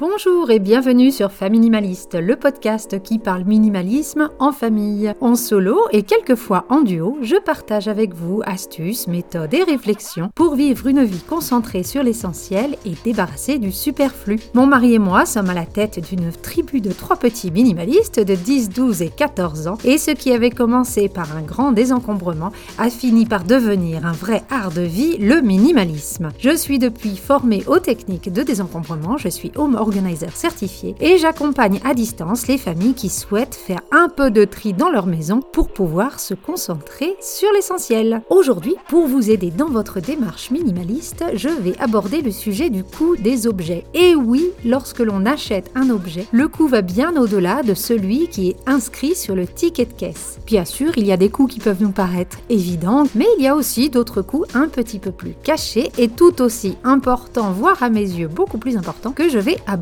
Bonjour et bienvenue sur Faminimaliste, le podcast qui parle minimalisme en famille. En solo et quelquefois en duo, je partage avec vous astuces, méthodes et réflexions pour vivre une vie concentrée sur l'essentiel et débarrassée du superflu. Mon mari et moi sommes à la tête d'une tribu de trois petits minimalistes de 10, 12 et 14 ans et ce qui avait commencé par un grand désencombrement a fini par devenir un vrai art de vie, le minimalisme. Je suis depuis formée aux techniques de désencombrement, je suis home certifié et j'accompagne à distance les familles qui souhaitent faire un peu de tri dans leur maison pour pouvoir se concentrer sur l'essentiel. Aujourd'hui, pour vous aider dans votre démarche minimaliste, je vais aborder le sujet du coût des objets. Et oui, lorsque l'on achète un objet, le coût va bien au-delà de celui qui est inscrit sur le ticket de caisse. Bien sûr, il y a des coûts qui peuvent nous paraître évidents, mais il y a aussi d'autres coûts un petit peu plus cachés et tout aussi importants, voire à mes yeux beaucoup plus importants, que je vais aborder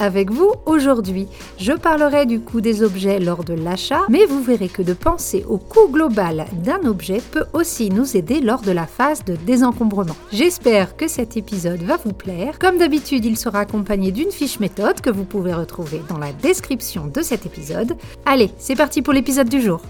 avec vous aujourd'hui. Je parlerai du coût des objets lors de l'achat, mais vous verrez que de penser au coût global d'un objet peut aussi nous aider lors de la phase de désencombrement. J'espère que cet épisode va vous plaire. Comme d'habitude, il sera accompagné d'une fiche méthode que vous pouvez retrouver dans la description de cet épisode. Allez, c'est parti pour l'épisode du jour.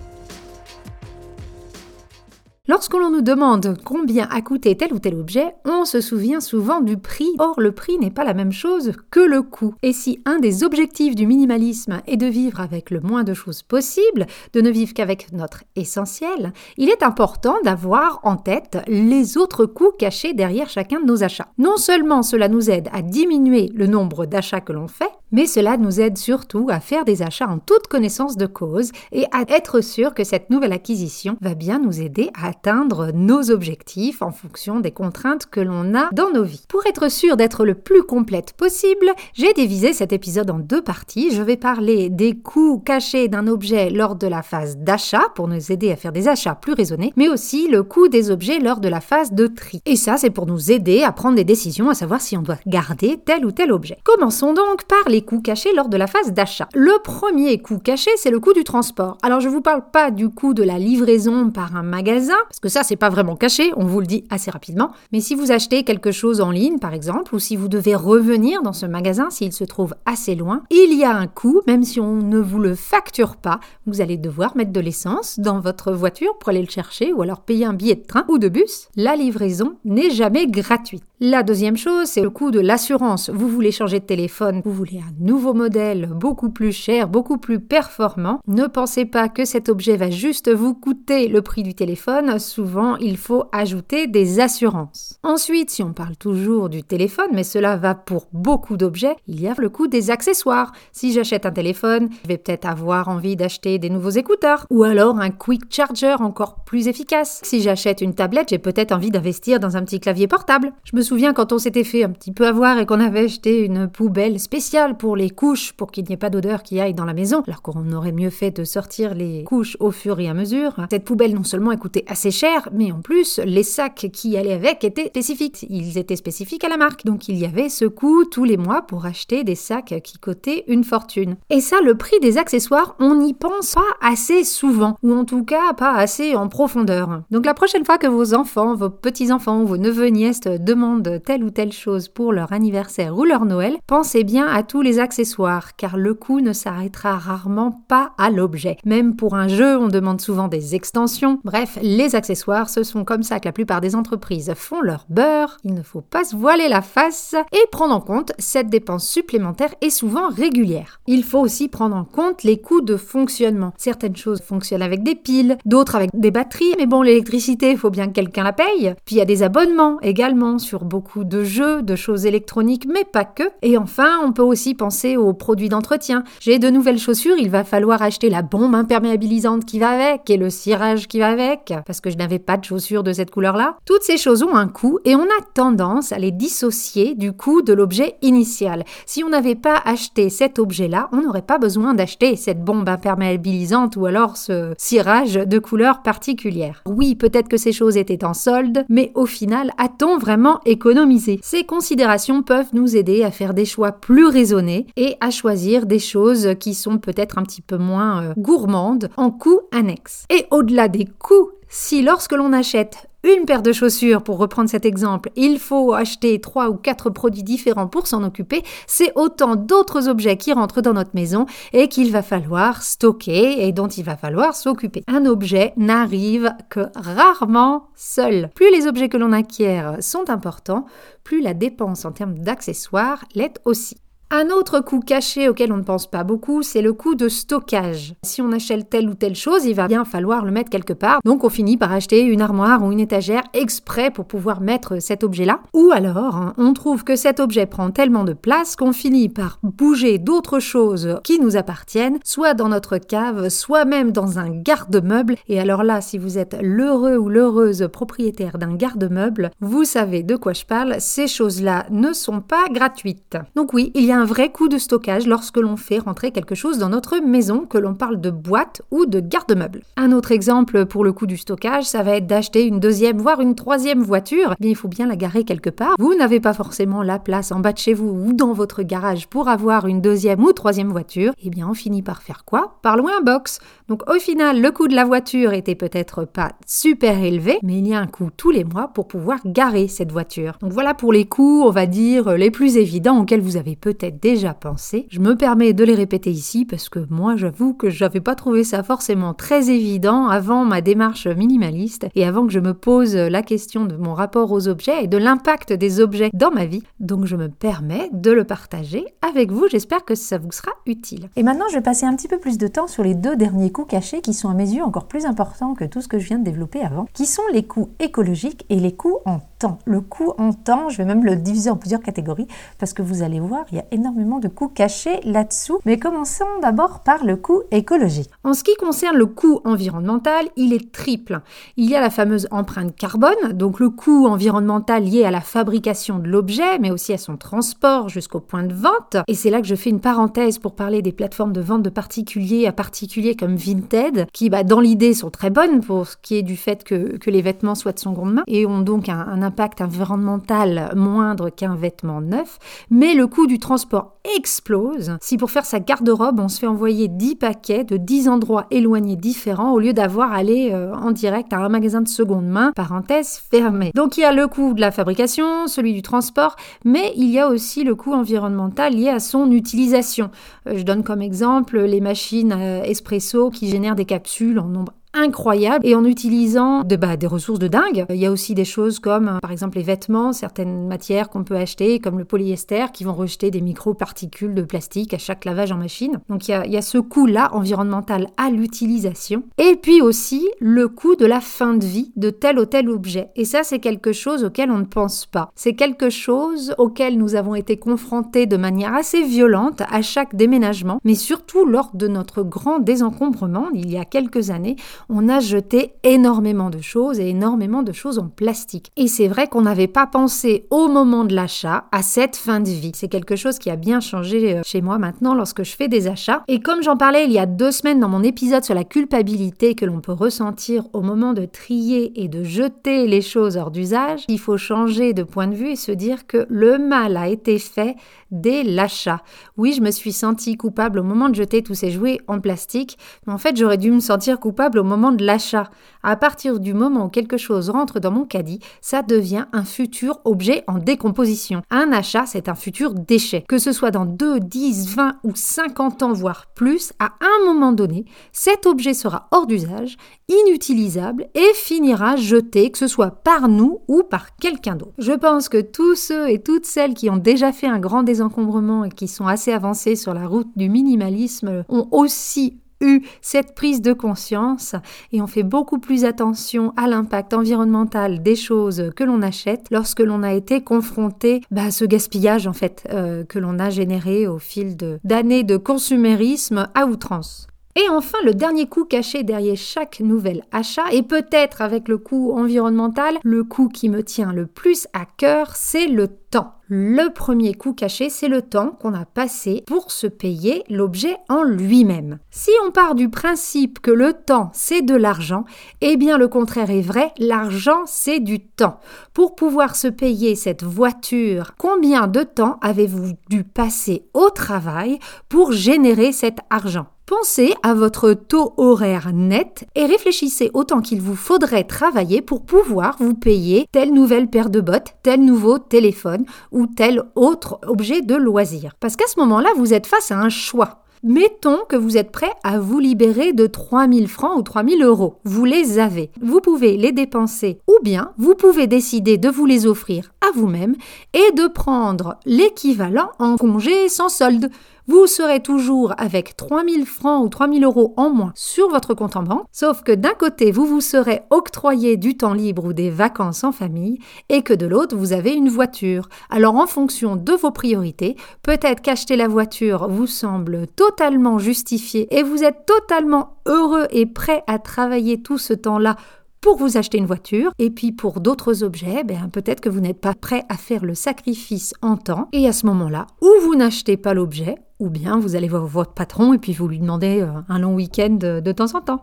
Lorsque l'on nous demande combien a coûté tel ou tel objet, on se souvient souvent du prix. Or, le prix n'est pas la même chose que le coût. Et si un des objectifs du minimalisme est de vivre avec le moins de choses possible, de ne vivre qu'avec notre essentiel, il est important d'avoir en tête les autres coûts cachés derrière chacun de nos achats. Non seulement cela nous aide à diminuer le nombre d'achats que l'on fait, mais cela nous aide surtout à faire des achats en toute connaissance de cause et à être sûr que cette nouvelle acquisition va bien nous aider à atteindre nos objectifs en fonction des contraintes que l'on a dans nos vies. Pour être sûr d'être le plus complète possible, j'ai divisé cet épisode en deux parties. Je vais parler des coûts cachés d'un objet lors de la phase d'achat pour nous aider à faire des achats plus raisonnés, mais aussi le coût des objets lors de la phase de tri. Et ça, c'est pour nous aider à prendre des décisions, à savoir si on doit garder tel ou tel objet. Commençons donc par les coûts cachés lors de la phase d'achat. Le premier coût caché, c'est le coût du transport. Alors je vous parle pas du coût de la livraison par un magasin, parce que ça c'est pas vraiment caché, on vous le dit assez rapidement. Mais si vous achetez quelque chose en ligne par exemple, ou si vous devez revenir dans ce magasin s'il se trouve assez loin, il y a un coût, même si on ne vous le facture pas, vous allez devoir mettre de l'essence dans votre voiture pour aller le chercher, ou alors payer un billet de train ou de bus. La livraison n'est jamais gratuite. La deuxième chose, c'est le coût de l'assurance. Vous voulez changer de téléphone, vous voulez un nouveau modèle beaucoup plus cher, beaucoup plus performant. Ne pensez pas que cet objet va juste vous coûter le prix du téléphone. Souvent, il faut ajouter des assurances. Ensuite, si on parle toujours du téléphone, mais cela va pour beaucoup d'objets, il y a le coût des accessoires. Si j'achète un téléphone, je vais peut-être avoir envie d'acheter des nouveaux écouteurs ou alors un quick charger encore plus efficace. Si j'achète une tablette, j'ai peut-être envie d'investir dans un petit clavier portable. Je me souviens quand on s'était fait un petit peu avoir et qu'on avait acheté une poubelle spéciale pour les couches pour qu'il n'y ait pas d'odeur qui aille dans la maison, alors qu'on aurait mieux fait de sortir les couches au fur et à mesure. Cette poubelle non seulement elle coûtait assez cher, mais en plus les sacs qui allaient avec étaient spécifiques. Ils étaient spécifiques à la marque. Donc il y avait ce coût tous les mois pour acheter des sacs qui coûtaient une fortune. Et ça, le prix des accessoires, on n'y pense pas assez souvent, ou en tout cas pas assez en profondeur. Donc la prochaine fois que vos enfants, vos petits-enfants vos neveux-nièces demandent telle ou telle chose pour leur anniversaire ou leur Noël, pensez bien à tous les accessoires, car le coût ne s'arrêtera rarement pas à l'objet. Même pour un jeu, on demande souvent des extensions. Bref, les accessoires, ce sont comme ça que la plupart des entreprises font leur beurre. Il ne faut pas se voiler la face et prendre en compte cette dépense supplémentaire est souvent régulière. Il faut aussi prendre en compte les coûts de fonctionnement. Certaines choses fonctionnent avec des piles, d'autres avec des batteries, mais bon, l'électricité, il faut bien que quelqu'un la paye. Puis il y a des abonnements également sur beaucoup de jeux, de choses électroniques, mais pas que. Et enfin, on peut aussi penser aux produits d'entretien. J'ai de nouvelles chaussures, il va falloir acheter la bombe imperméabilisante qui va avec et le cirage qui va avec, parce que je n'avais pas de chaussures de cette couleur-là. Toutes ces choses ont un coût et on a tendance à les dissocier du coût de l'objet initial. Si on n'avait pas acheté cet objet-là, on n'aurait pas besoin d'acheter cette bombe imperméabilisante ou alors ce cirage de couleur particulière. Oui, peut-être que ces choses étaient en solde, mais au final, a-t-on vraiment économiser. Ces considérations peuvent nous aider à faire des choix plus raisonnés et à choisir des choses qui sont peut-être un petit peu moins euh, gourmandes en coûts annexes. Et au-delà des coûts, si lorsque l'on achète une paire de chaussures, pour reprendre cet exemple, il faut acheter trois ou quatre produits différents pour s'en occuper, c'est autant d'autres objets qui rentrent dans notre maison et qu'il va falloir stocker et dont il va falloir s'occuper. Un objet n'arrive que rarement seul. Plus les objets que l'on acquiert sont importants, plus la dépense en termes d'accessoires l'est aussi. Un autre coût caché auquel on ne pense pas beaucoup, c'est le coût de stockage. Si on achète telle ou telle chose, il va bien falloir le mettre quelque part. Donc on finit par acheter une armoire ou une étagère exprès pour pouvoir mettre cet objet-là. Ou alors, hein, on trouve que cet objet prend tellement de place qu'on finit par bouger d'autres choses qui nous appartiennent, soit dans notre cave, soit même dans un garde-meuble. Et alors là, si vous êtes l'heureux ou l'heureuse propriétaire d'un garde-meuble, vous savez de quoi je parle, ces choses-là ne sont pas gratuites. Donc oui, il y a un vrai coût de stockage lorsque l'on fait rentrer quelque chose dans notre maison, que l'on parle de boîte ou de garde-meuble. Un autre exemple pour le coût du stockage, ça va être d'acheter une deuxième, voire une troisième voiture. Bien, il faut bien la garer quelque part. Vous n'avez pas forcément la place en bas de chez vous ou dans votre garage pour avoir une deuxième ou troisième voiture. Eh bien, on finit par faire quoi? Par louer un box. Donc, au final, le coût de la voiture était peut-être pas super élevé, mais il y a un coût tous les mois pour pouvoir garer cette voiture. Donc, voilà pour les coûts, on va dire, les plus évidents auxquels vous avez peut-être déjà pensé. Je me permets de les répéter ici parce que moi j'avoue que j'avais pas trouvé ça forcément très évident avant ma démarche minimaliste et avant que je me pose la question de mon rapport aux objets et de l'impact des objets dans ma vie. Donc je me permets de le partager avec vous. J'espère que ça vous sera utile. Et maintenant je vais passer un petit peu plus de temps sur les deux derniers coûts cachés qui sont à mes yeux encore plus importants que tout ce que je viens de développer avant, qui sont les coûts écologiques et les coûts en temps. Le coût en temps, je vais même le diviser en plusieurs catégories parce que vous allez voir, il y a de coûts cachés là-dessous. Mais commençons d'abord par le coût écologique. En ce qui concerne le coût environnemental, il est triple. Il y a la fameuse empreinte carbone, donc le coût environnemental lié à la fabrication de l'objet, mais aussi à son transport jusqu'au point de vente. Et c'est là que je fais une parenthèse pour parler des plateformes de vente de particuliers à particuliers comme Vinted, qui bah, dans l'idée sont très bonnes pour ce qui est du fait que, que les vêtements soient de seconde main et ont donc un, un impact environnemental moindre qu'un vêtement neuf. Mais le coût du transport explose si pour faire sa garde-robe, on se fait envoyer 10 paquets de 10 endroits éloignés différents au lieu d'avoir à aller euh, en direct à un magasin de seconde main, parenthèse fermée. Donc il y a le coût de la fabrication, celui du transport, mais il y a aussi le coût environnemental lié à son utilisation. Euh, je donne comme exemple les machines euh, espresso qui génèrent des capsules en nombre incroyable et en utilisant de, bah, des ressources de dingue. Il y a aussi des choses comme euh, par exemple les vêtements, certaines matières qu'on peut acheter comme le polyester qui vont rejeter des micro-particules de plastique à chaque lavage en machine. Donc il y a, il y a ce coût-là environnemental à l'utilisation. Et puis aussi le coût de la fin de vie de tel ou tel objet. Et ça c'est quelque chose auquel on ne pense pas. C'est quelque chose auquel nous avons été confrontés de manière assez violente à chaque déménagement, mais surtout lors de notre grand désencombrement il y a quelques années on a jeté énormément de choses et énormément de choses en plastique. Et c'est vrai qu'on n'avait pas pensé au moment de l'achat à cette fin de vie. C'est quelque chose qui a bien changé euh, chez moi maintenant lorsque je fais des achats. Et comme j'en parlais il y a deux semaines dans mon épisode sur la culpabilité que l'on peut ressentir au moment de trier et de jeter les choses hors d'usage, il faut changer de point de vue et se dire que le mal a été fait dès l'achat. Oui, je me suis sentie coupable au moment de jeter tous ces jouets en plastique, mais en fait j'aurais dû me sentir coupable au moment de l'achat. À partir du moment où quelque chose rentre dans mon caddie, ça devient un futur objet en décomposition. Un achat, c'est un futur déchet. Que ce soit dans 2, 10, 20 ou 50 ans, voire plus, à un moment donné, cet objet sera hors d'usage, inutilisable et finira jeté, que ce soit par nous ou par quelqu'un d'autre. Je pense que tous ceux et toutes celles qui ont déjà fait un grand désencombrement et qui sont assez avancés sur la route du minimalisme ont aussi eu cette prise de conscience et on fait beaucoup plus attention à l'impact environnemental des choses que l'on achète lorsque l'on a été confronté bah, à ce gaspillage en fait euh, que l'on a généré au fil d'années de consumérisme à outrance. Et enfin, le dernier coût caché derrière chaque nouvel achat, et peut-être avec le coût environnemental, le coût qui me tient le plus à cœur, c'est le temps. Le premier coût caché, c'est le temps qu'on a passé pour se payer l'objet en lui-même. Si on part du principe que le temps, c'est de l'argent, eh bien le contraire est vrai, l'argent, c'est du temps. Pour pouvoir se payer cette voiture, combien de temps avez-vous dû passer au travail pour générer cet argent? Pensez à votre taux horaire net et réfléchissez au temps qu'il vous faudrait travailler pour pouvoir vous payer telle nouvelle paire de bottes, tel nouveau téléphone ou tel autre objet de loisir. Parce qu'à ce moment-là, vous êtes face à un choix. Mettons que vous êtes prêt à vous libérer de 3000 francs ou 3000 euros. Vous les avez. Vous pouvez les dépenser ou bien vous pouvez décider de vous les offrir à vous-même et de prendre l'équivalent en congé sans solde. Vous serez toujours avec 3000 francs ou 3000 euros en moins sur votre compte en banque, sauf que d'un côté, vous vous serez octroyé du temps libre ou des vacances en famille, et que de l'autre, vous avez une voiture. Alors en fonction de vos priorités, peut-être qu'acheter la voiture vous semble totalement justifié et vous êtes totalement heureux et prêt à travailler tout ce temps-là pour vous acheter une voiture. Et puis pour d'autres objets, ben, peut-être que vous n'êtes pas prêt à faire le sacrifice en temps. Et à ce moment-là, ou vous n'achetez pas l'objet, ou bien vous allez voir votre patron et puis vous lui demandez euh, un long week-end de temps en temps.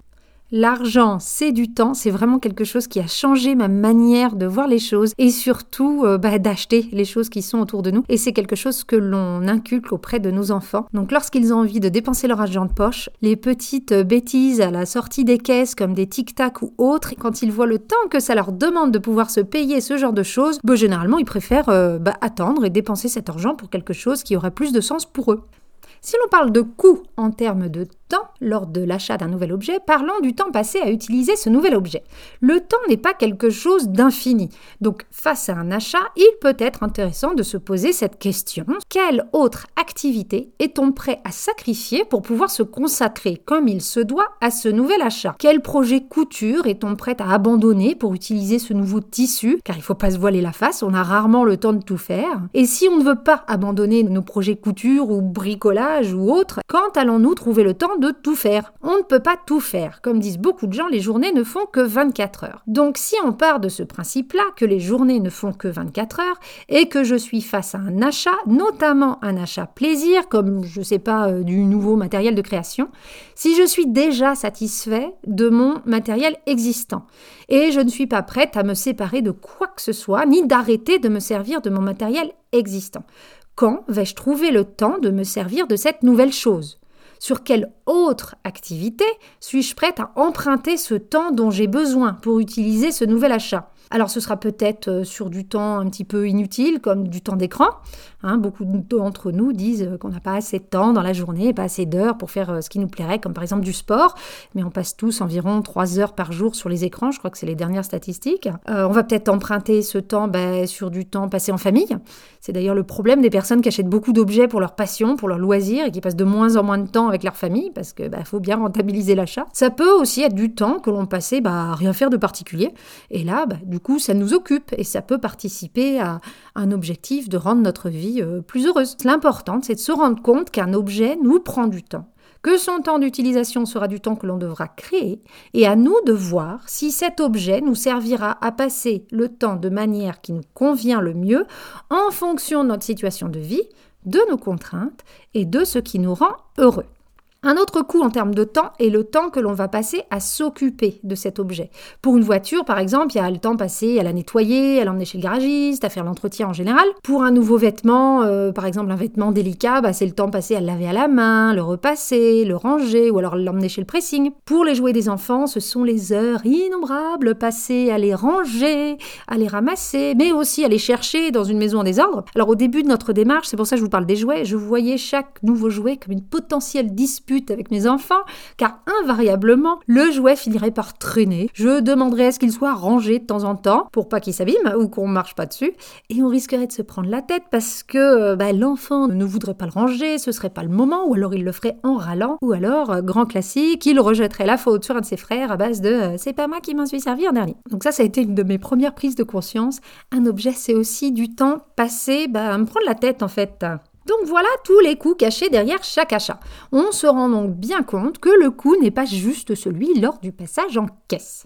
L'argent, c'est du temps, c'est vraiment quelque chose qui a changé ma manière de voir les choses et surtout euh, bah, d'acheter les choses qui sont autour de nous. Et c'est quelque chose que l'on inculque auprès de nos enfants. Donc lorsqu'ils ont envie de dépenser leur argent de poche, les petites euh, bêtises à la sortie des caisses comme des tic-tac ou autres, quand ils voient le temps que ça leur demande de pouvoir se payer ce genre de choses, bah, généralement ils préfèrent bah, attendre et dépenser cet argent pour quelque chose qui aurait plus de sens pour eux. Si l'on parle de coût en termes de temps lors de l'achat d'un nouvel objet, parlons du temps passé à utiliser ce nouvel objet. Le temps n'est pas quelque chose d'infini. Donc face à un achat, il peut être intéressant de se poser cette question. Quelle autre activité est-on prêt à sacrifier pour pouvoir se consacrer comme il se doit à ce nouvel achat? Quel projet couture est-on prêt à abandonner pour utiliser ce nouveau tissu? Car il ne faut pas se voiler la face, on a rarement le temps de tout faire. Et si on ne veut pas abandonner nos projets couture ou bricolage ou autres, quand allons-nous trouver le temps de tout faire. On ne peut pas tout faire. Comme disent beaucoup de gens, les journées ne font que 24 heures. Donc si on part de ce principe-là, que les journées ne font que 24 heures, et que je suis face à un achat, notamment un achat plaisir, comme je sais pas, euh, du nouveau matériel de création, si je suis déjà satisfait de mon matériel existant, et je ne suis pas prête à me séparer de quoi que ce soit, ni d'arrêter de me servir de mon matériel existant. Quand vais-je trouver le temps de me servir de cette nouvelle chose? Sur quelle autre activité suis-je prête à emprunter ce temps dont j'ai besoin pour utiliser ce nouvel achat? Alors ce sera peut-être euh, sur du temps un petit peu inutile, comme du temps d'écran. Hein. beaucoup d'entre nous disent euh, qu'on n'a pas assez de temps dans la journée, pas assez d'heures pour faire euh, ce qui nous plairait, comme par exemple du sport. Mais on passe tous environ 3 heures par jour sur les écrans, je crois que c'est les dernières statistiques. on va peut-être emprunter ce temps ben, sur du temps passé en famille. C'est d'ailleurs le problème des personnes qui achètent beaucoup d'objets pour leur passion, pour leur loisir, et qui passent de moins en moins de temps avec leur famille, parce qu'il ben, faut bien rentabiliser l'achat. Ça peut aussi être du temps que l'on passait bah, à rien faire de particulier. Et là, du coup, ça nous occupe et ça peut participer à un objectif de rendre notre vie euh, plus heureuse. L'important, c'est de se rendre compte qu'un objet nous prend du temps que son temps d'utilisation sera du temps que l'on devra créer, et à nous de voir si cet objet nous servira à passer le temps de manière qui nous convient le mieux en fonction de notre situation de vie, de nos contraintes et de ce qui nous rend heureux. Un autre coût en termes de temps est le temps que l'on va passer à s'occuper de cet objet. Pour une voiture, par exemple, il y a le temps passé à la nettoyer, à l'emmener chez le garagiste, à faire l'entretien en général. Pour un nouveau vêtement, euh, par exemple un vêtement délicat, bah, c'est le temps passé à le laver à la main, le repasser, le ranger ou alors l'emmener chez le pressing. Pour les jouets des enfants, ce sont les heures innombrables passées à les ranger, à les ramasser, mais aussi à les chercher dans une maison en désordre. Alors au début de notre démarche, c'est pour ça que je vous parle des jouets, je voyais chaque nouveau jouet comme une potentielle dispute avec mes enfants, car invariablement, le jouet finirait par traîner. Je demanderais à ce qu'il soit rangé de temps en temps pour pas qu'il s'abîme ou qu'on marche pas dessus. Et on risquerait de se prendre la tête parce que euh, bah, l'enfant ne voudrait pas le ranger, ce serait pas le moment, ou alors il le ferait en râlant, ou alors, euh, grand classique, il rejetterait la faute sur un de ses frères à base de euh, c'est pas moi qui m'en suis servi en dernier. Donc ça, ça a été une de mes premières prises de conscience. Un objet, c'est aussi du temps passé bah, à me prendre la tête en fait. Donc voilà tous les coûts cachés derrière chaque achat. On se rend donc bien compte que le coût n'est pas juste celui lors du passage en caisse.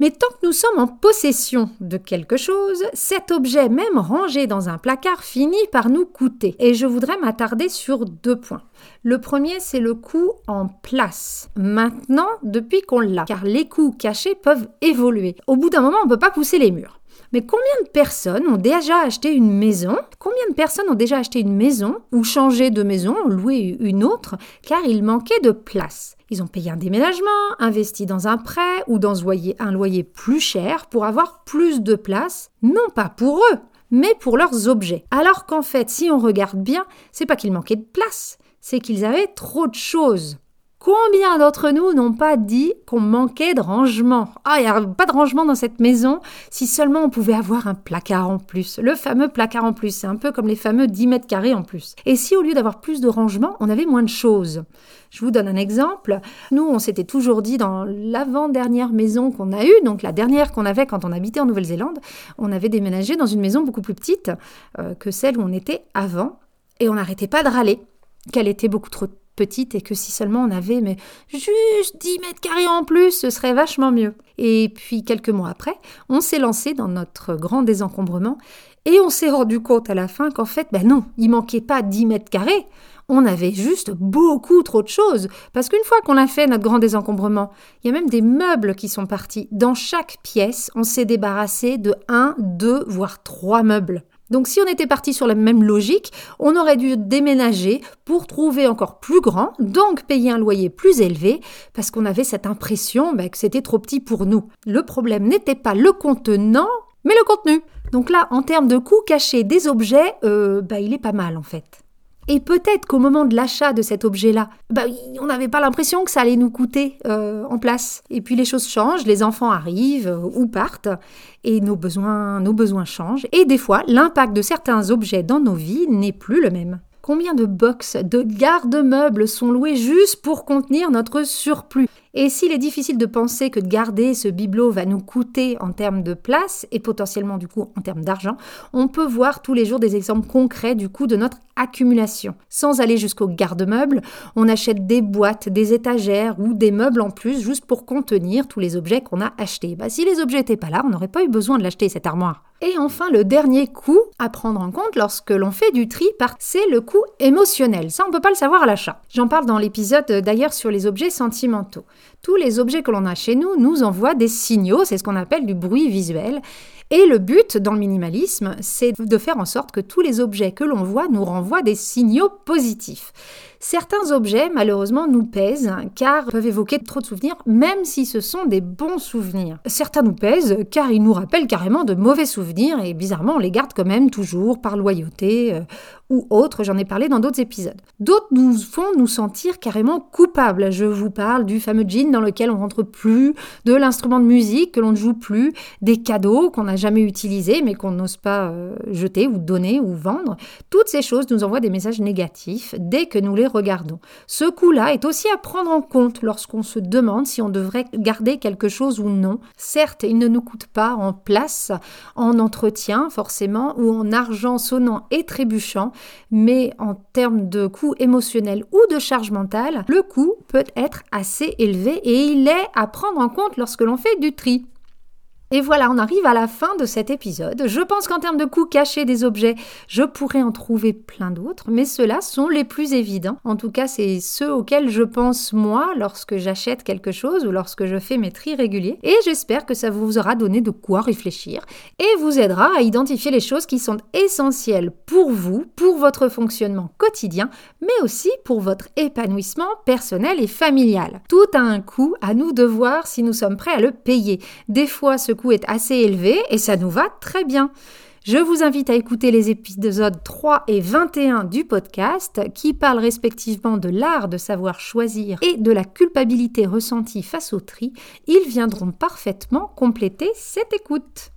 Mais tant que nous sommes en possession de quelque chose, cet objet, même rangé dans un placard, finit par nous coûter. Et je voudrais m'attarder sur deux points. Le premier, c'est le coût en place. Maintenant, depuis qu'on l'a, car les coûts cachés peuvent évoluer. Au bout d'un moment, on ne peut pas pousser les murs. Mais combien de personnes ont déjà acheté une maison? Combien de personnes ont déjà acheté une maison ou changé de maison, loué une autre, car il manquait de place? Ils ont payé un déménagement, investi dans un prêt ou dans un loyer plus cher pour avoir plus de place, non pas pour eux, mais pour leurs objets. Alors qu'en fait, si on regarde bien, c'est pas qu'il manquait de place, c'est qu'ils avaient trop de choses. Combien d'entre nous n'ont pas dit qu'on manquait de rangement? Ah, il n'y a pas de rangement dans cette maison, si seulement on pouvait avoir un placard en plus. Le fameux placard en plus, c'est un peu comme les fameux 10 mètres carrés en plus. Et si au lieu d'avoir plus de rangement, on avait moins de choses? Je vous donne un exemple. Nous, on s'était toujours dit dans l'avant-dernière maison qu'on a eue, donc la dernière qu'on avait quand on habitait en Nouvelle-Zélande, on avait déménagé dans une maison beaucoup plus petite euh, que celle où on était avant, et on n'arrêtait pas de râler qu'elle était beaucoup trop petite et que si seulement on avait mais juste 10 mètres carrés en plus, ce serait vachement mieux. Et puis quelques mois après, on s'est lancé dans notre grand désencombrement et on s'est rendu compte à la fin qu'en fait, ben non, il manquait pas 10 mètres carrés. On avait juste beaucoup trop de choses. Parce qu'une fois qu'on a fait notre grand désencombrement, il y a même des meubles qui sont partis. Dans chaque pièce, on s'est débarrassé de 1, 2, voire 3 meubles. Donc si on était parti sur la même logique, on aurait dû déménager pour trouver encore plus grand, donc payer un loyer plus élevé, parce qu'on avait cette impression bah, que c'était trop petit pour nous. Le problème n'était pas le contenant, mais le contenu. Donc là, en termes de coûts cachés des objets, euh, bah, il est pas mal en fait. Et peut-être qu'au moment de l'achat de cet objet-là, bah, on n'avait pas l'impression que ça allait nous coûter euh, en place. Et puis les choses changent, les enfants arrivent euh, ou partent, et nos besoins, nos besoins changent. Et des fois, l'impact de certains objets dans nos vies n'est plus le même. Combien de box, de garde-meubles sont loués juste pour contenir notre surplus? Et s'il est difficile de penser que de garder ce bibelot va nous coûter en termes de place et potentiellement du coup en termes d'argent, on peut voir tous les jours des exemples concrets du coût de notre accumulation. Sans aller jusqu'au garde-meubles, on achète des boîtes, des étagères ou des meubles en plus juste pour contenir tous les objets qu'on a achetés. Bah, si les objets n'étaient pas là, on n'aurait pas eu besoin de l'acheter cette armoire. Et enfin, le dernier coût à prendre en compte lorsque l'on fait du tri, c'est le coût émotionnel. Ça, on ne peut pas le savoir à l'achat. J'en parle dans l'épisode d'ailleurs sur les objets sentimentaux. Tous les objets que l'on a chez nous nous envoient des signaux, c'est ce qu'on appelle du bruit visuel. Et le but dans le minimalisme, c'est de faire en sorte que tous les objets que l'on voit nous renvoient des signaux positifs. Certains objets, malheureusement, nous pèsent car peuvent évoquer trop de souvenirs, même si ce sont des bons souvenirs. Certains nous pèsent car ils nous rappellent carrément de mauvais souvenirs et bizarrement, on les garde quand même toujours par loyauté euh, ou autre. J'en ai parlé dans d'autres épisodes. D'autres nous font nous sentir carrément coupables. Je vous parle du fameux jean dans lequel on rentre plus, de l'instrument de musique que l'on ne joue plus, des cadeaux qu'on n'a jamais utilisés mais qu'on n'ose pas euh, jeter ou donner ou vendre. Toutes ces choses nous envoient des messages négatifs dès que nous les regardons. Ce coût-là est aussi à prendre en compte lorsqu'on se demande si on devrait garder quelque chose ou non. Certes, il ne nous coûte pas en place, en entretien forcément, ou en argent sonnant et trébuchant, mais en termes de coût émotionnel ou de charge mentale, le coût peut être assez élevé et il est à prendre en compte lorsque l'on fait du tri. Et voilà, on arrive à la fin de cet épisode. Je pense qu'en termes de coûts cachés des objets, je pourrais en trouver plein d'autres, mais ceux-là sont les plus évidents. En tout cas, c'est ceux auxquels je pense moi lorsque j'achète quelque chose ou lorsque je fais mes tris réguliers. Et j'espère que ça vous aura donné de quoi réfléchir et vous aidera à identifier les choses qui sont essentielles pour vous, pour votre fonctionnement quotidien, mais aussi pour votre épanouissement personnel et familial. Tout a un coût, à nous de voir si nous sommes prêts à le payer. Des fois, ce est assez élevé et ça nous va très bien. Je vous invite à écouter les épisodes 3 et 21 du podcast qui parlent respectivement de l'art de savoir choisir et de la culpabilité ressentie face au tri. Ils viendront parfaitement compléter cette écoute.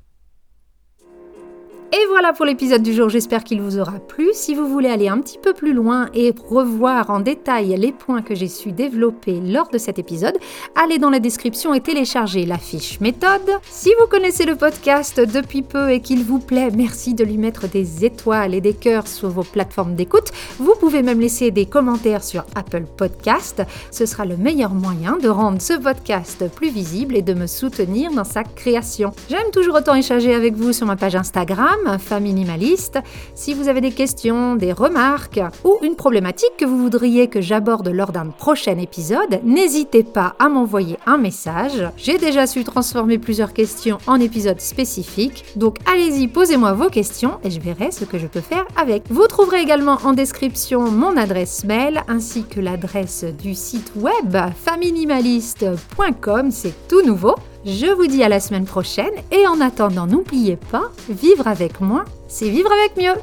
Et voilà pour l'épisode du jour, j'espère qu'il vous aura plu. Si vous voulez aller un petit peu plus loin et revoir en détail les points que j'ai su développer lors de cet épisode, allez dans la description et téléchargez la fiche méthode. Si vous connaissez le podcast depuis peu et qu'il vous plaît, merci de lui mettre des étoiles et des cœurs sur vos plateformes d'écoute. Vous pouvez même laisser des commentaires sur Apple Podcast. Ce sera le meilleur moyen de rendre ce podcast plus visible et de me soutenir dans sa création. J'aime toujours autant échanger avec vous sur ma page Instagram Femme Minimaliste. Si vous avez des questions, des remarques ou une problématique que vous voudriez que j'aborde lors d'un prochain épisode, n'hésitez pas à m'envoyer un message. J'ai déjà su transformer plusieurs questions en épisodes spécifiques, donc allez-y, posez-moi vos questions et je verrai ce que je peux faire avec. Vous trouverez également en description mon adresse mail ainsi que l'adresse du site web faminimaliste.com, c'est tout nouveau. Je vous dis à la semaine prochaine et en attendant, n'oubliez pas, vivre avec moi, c'est vivre avec mieux.